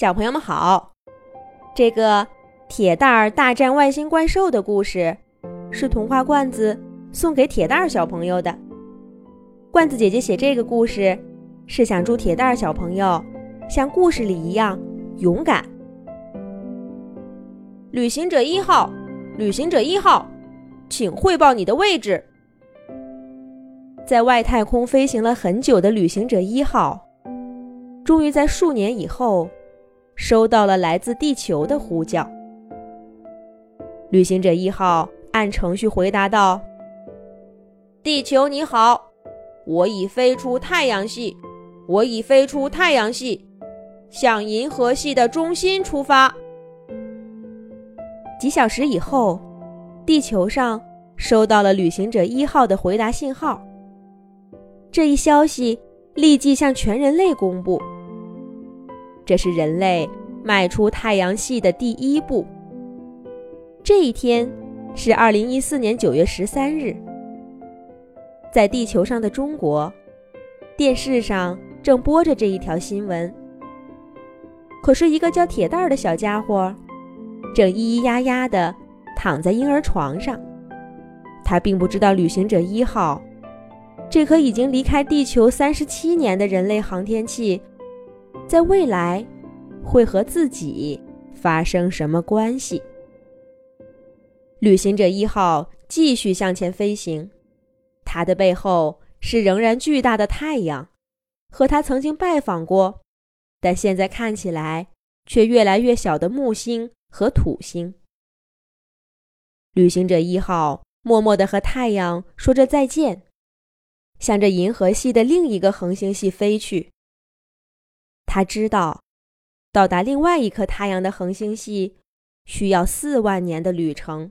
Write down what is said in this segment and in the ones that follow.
小朋友们好，这个铁蛋儿大战外星怪兽的故事是童话罐子送给铁蛋儿小朋友的。罐子姐姐写这个故事是想祝铁蛋儿小朋友像故事里一样勇敢。旅行者一号，旅行者一号，请汇报你的位置。在外太空飞行了很久的旅行者一号，终于在数年以后。收到了来自地球的呼叫。旅行者一号按程序回答道：“地球你好，我已飞出太阳系，我已飞出太阳系，向银河系的中心出发。”几小时以后，地球上收到了旅行者一号的回答信号。这一消息立即向全人类公布。这是人类迈出太阳系的第一步。这一天是二零一四年九月十三日，在地球上的中国，电视上正播着这一条新闻。可是，一个叫铁蛋儿的小家伙，正咿咿呀呀地躺在婴儿床上。他并不知道旅行者一号，这颗已经离开地球三十七年的人类航天器。在未来，会和自己发生什么关系？旅行者一号继续向前飞行，它的背后是仍然巨大的太阳，和他曾经拜访过，但现在看起来却越来越小的木星和土星。旅行者一号默默地和太阳说着再见，向着银河系的另一个恒星系飞去。他知道，到达另外一颗太阳的恒星系需要四万年的旅程。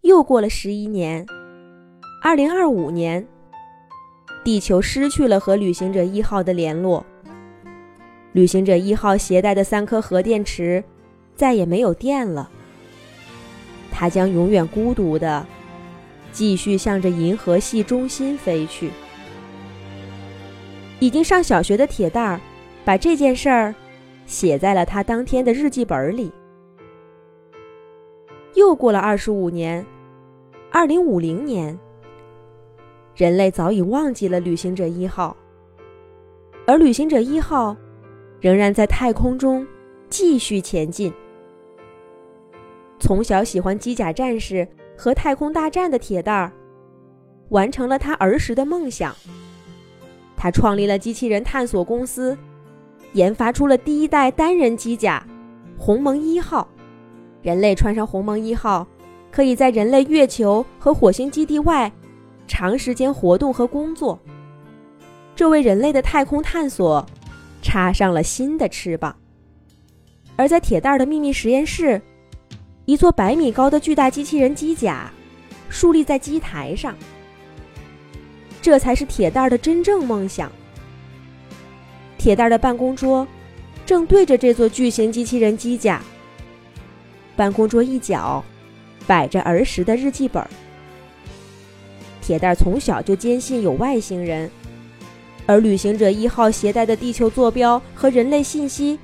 又过了十一年，二零二五年，地球失去了和旅行者一号的联络。旅行者一号携带的三颗核电池再也没有电了。它将永远孤独的继续向着银河系中心飞去。已经上小学的铁蛋儿，把这件事儿写在了他当天的日记本里。又过了二十五年，二零五零年，人类早已忘记了旅行者一号，而旅行者一号仍然在太空中继续前进。从小喜欢机甲战士和太空大战的铁蛋儿，完成了他儿时的梦想。他创立了机器人探索公司，研发出了第一代单人机甲“鸿蒙一号”。人类穿上“鸿蒙一号”，可以在人类月球和火星基地外长时间活动和工作，这为人类的太空探索插上了新的翅膀。而在铁蛋儿的秘密实验室，一座百米高的巨大机器人机甲竖立在机台上。这才是铁蛋儿的真正梦想。铁蛋儿的办公桌正对着这座巨型机器人机甲。办公桌一角摆着儿时的日记本。铁蛋儿从小就坚信有外星人，而旅行者一号携带的地球坐标和人类信息，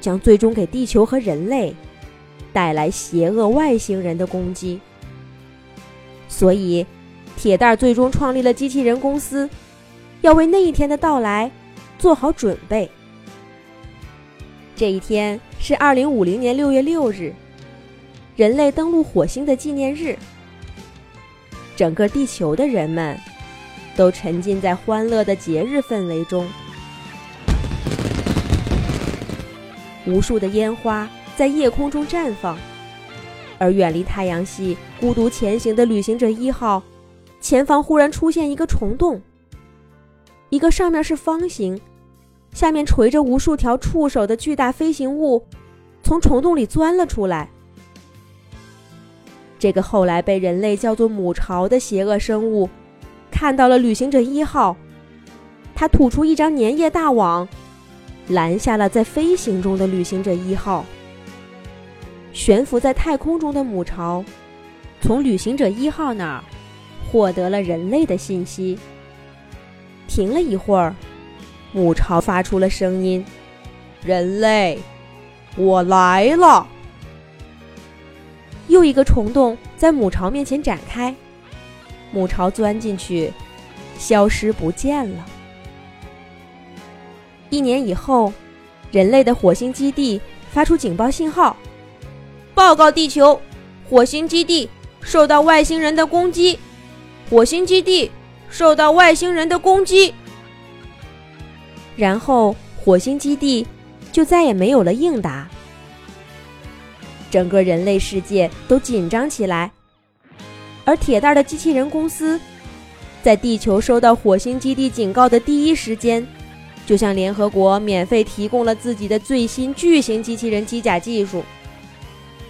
将最终给地球和人类带来邪恶外星人的攻击。所以。铁蛋最终创立了机器人公司，要为那一天的到来做好准备。这一天是二零五零年六月六日，人类登陆火星的纪念日。整个地球的人们都沉浸在欢乐的节日氛围中，无数的烟花在夜空中绽放，而远离太阳系、孤独前行的旅行者一号。前方忽然出现一个虫洞，一个上面是方形，下面垂着无数条触手的巨大飞行物，从虫洞里钻了出来。这个后来被人类叫做母巢的邪恶生物，看到了旅行者一号，它吐出一张粘液大网，拦下了在飞行中的旅行者一号。悬浮在太空中的母巢，从旅行者一号那儿。获得了人类的信息。停了一会儿，母巢发出了声音：“人类，我来了！又一个虫洞在母巢面前展开，母巢钻进去，消失不见了。一年以后，人类的火星基地发出警报信号，报告地球，火星基地受到外星人的攻击。火星基地受到外星人的攻击，然后火星基地。就再也没有了应答，整个人类世界都紧张起来。而铁蛋的机器人公司，在地球收到火星基地警告的第一时间，就向联合国免费提供了自己的最新巨型机器人机甲技术。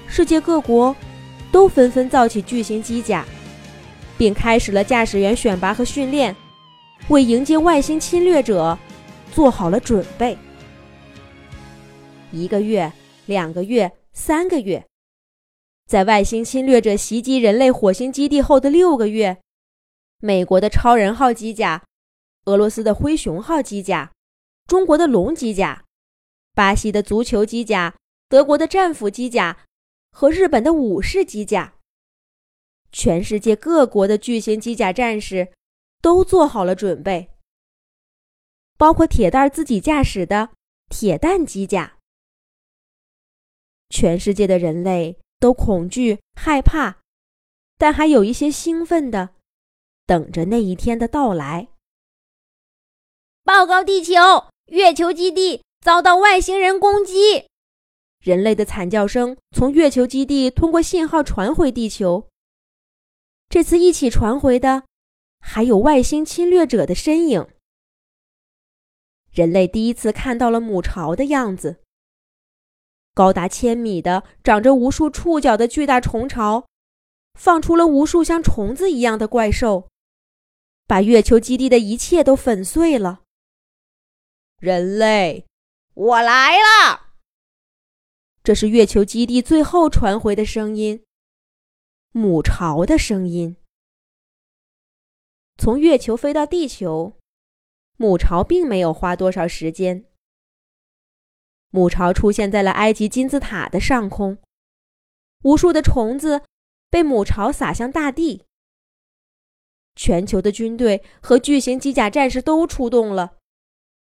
世界各国都纷纷造起巨型机甲，并开始了驾驶员选拔和训练，为迎接外星侵略者做好了准备。一个月、两个月、三个月，在外星侵略者袭击人类火星基地后的六个月，美国的超人号机甲、俄罗斯的灰熊号机甲、中国的龙机甲、巴西的足球机甲、德国的战斧机甲和日本的武士机甲，全世界各国的巨型机甲战士都做好了准备，包括铁蛋自己驾驶的铁蛋机甲。全世界的人类都恐惧害怕，但还有一些兴奋的，等着那一天的到来。报告地球，月球基地遭到外星人攻击！人类的惨叫声从月球基地通过信号传回地球。这次一起传回的，还有外星侵略者的身影。人类第一次看到了母巢的样子。高达千米的、长着无数触角的巨大虫巢，放出了无数像虫子一样的怪兽，把月球基地的一切都粉碎了。人类，我来了！这是月球基地最后传回的声音，母巢的声音。从月球飞到地球，母巢并没有花多少时间。母巢出现在了埃及金字塔的上空，无数的虫子被母巢撒向大地。全球的军队和巨型机甲战士都出动了，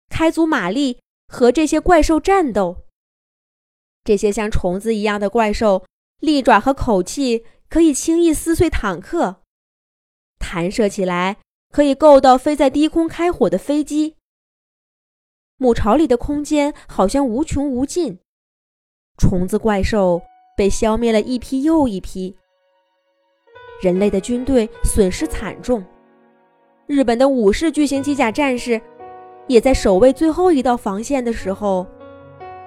开足马力和这些怪兽战斗。这些像虫子一样的怪兽，利爪和口气可以轻易撕碎坦克，弹射起来可以够到飞在低空开火的飞机。母巢里的空间好像无穷无尽，虫子怪兽被消灭了一批又一批，人类的军队损失惨重。日本的武士巨型机甲战士也在守卫最后一道防线的时候，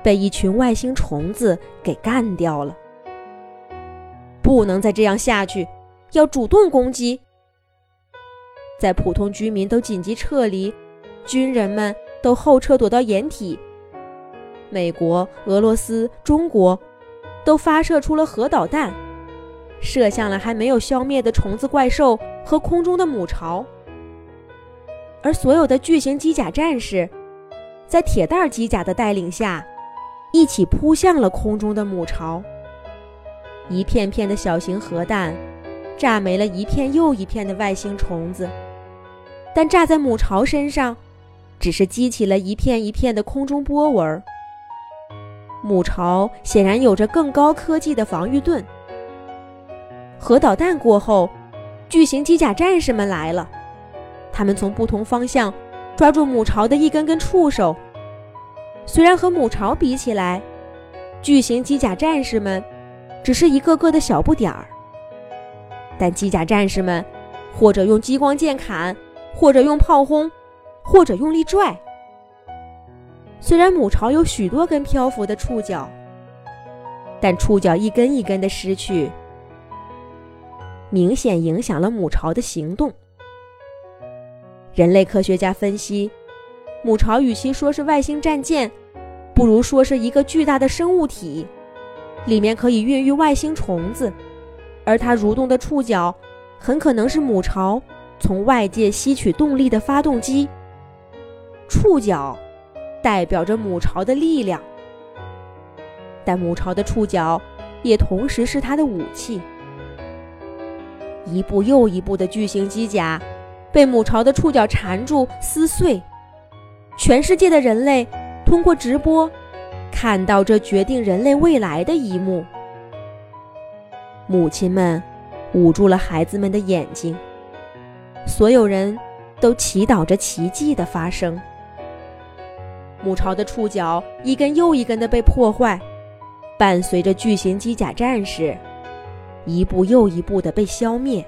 被一群外星虫子给干掉了。不能再这样下去，要主动攻击。在普通居民都紧急撤离，军人们。都后撤躲到掩体。美国、俄罗斯、中国都发射出了核导弹，射向了还没有消灭的虫子怪兽和空中的母巢。而所有的巨型机甲战士，在铁蛋机甲的带领下，一起扑向了空中的母巢。一片片的小型核弹，炸没了一片又一片的外星虫子，但炸在母巢身上。只是激起了一片一片的空中波纹。母巢显然有着更高科技的防御盾。核导弹过后，巨型机甲战士们来了，他们从不同方向抓住母巢的一根根触手。虽然和母巢比起来，巨型机甲战士们只是一个个的小不点儿，但机甲战士们或者用激光剑砍，或者用炮轰。或者用力拽。虽然母巢有许多根漂浮的触角，但触角一根一根的失去，明显影响了母巢的行动。人类科学家分析，母巢与其说是外星战舰，不如说是一个巨大的生物体，里面可以孕育外星虫子，而它蠕动的触角，很可能是母巢从外界吸取动力的发动机。触角代表着母巢的力量。但母巢的触角也同时是它的武器。一步又一步的巨型机甲被母巢的触角缠住撕碎，全世界的人类通过直播看到这决定人类未来的一幕。母亲们捂住了孩子们的眼睛，所有人都祈祷着奇迹的发生。母巢的触角一根又一根的被破坏，伴随着巨型机甲战士一步又一步的被消灭。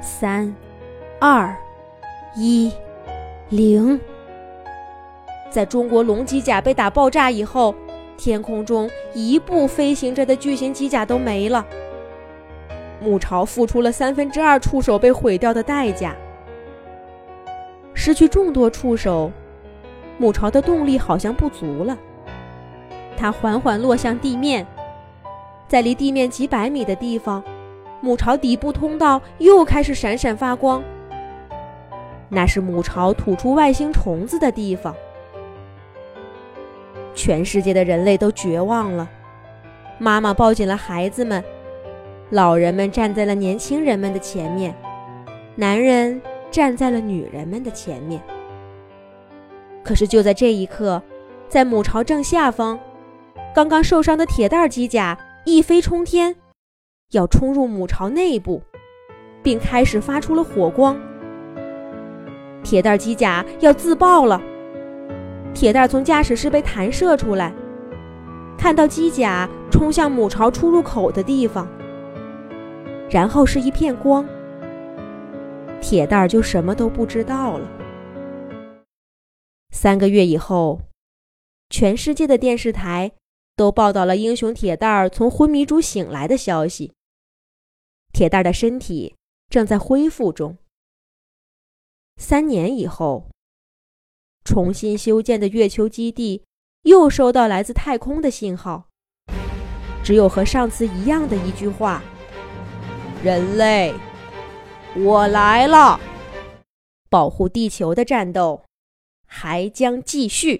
三、二、一、零。在中国龙机甲被打爆炸以后，天空中一部飞行着的巨型机甲都没了。母巢付出了三分之二触手被毁掉的代价，失去众多触手。母巢的动力好像不足了，它缓缓落向地面，在离地面几百米的地方，母巢底部通道又开始闪闪发光。那是母巢吐出外星虫子的地方。全世界的人类都绝望了，妈妈抱紧了孩子们，老人们站在了年轻人们的前面，男人站在了女人们的前面。可是就在这一刻，在母巢正下方，刚刚受伤的铁蛋机甲一飞冲天，要冲入母巢内部，并开始发出了火光。铁蛋机甲要自爆了，铁蛋从驾驶室被弹射出来，看到机甲冲向母巢出入口的地方，然后是一片光，铁蛋就什么都不知道了。三个月以后，全世界的电视台都报道了英雄铁蛋儿从昏迷中醒来的消息。铁蛋儿的身体正在恢复中。三年以后，重新修建的月球基地又收到来自太空的信号，只有和上次一样的一句话：“人类，我来了，保护地球的战斗。”还将继续。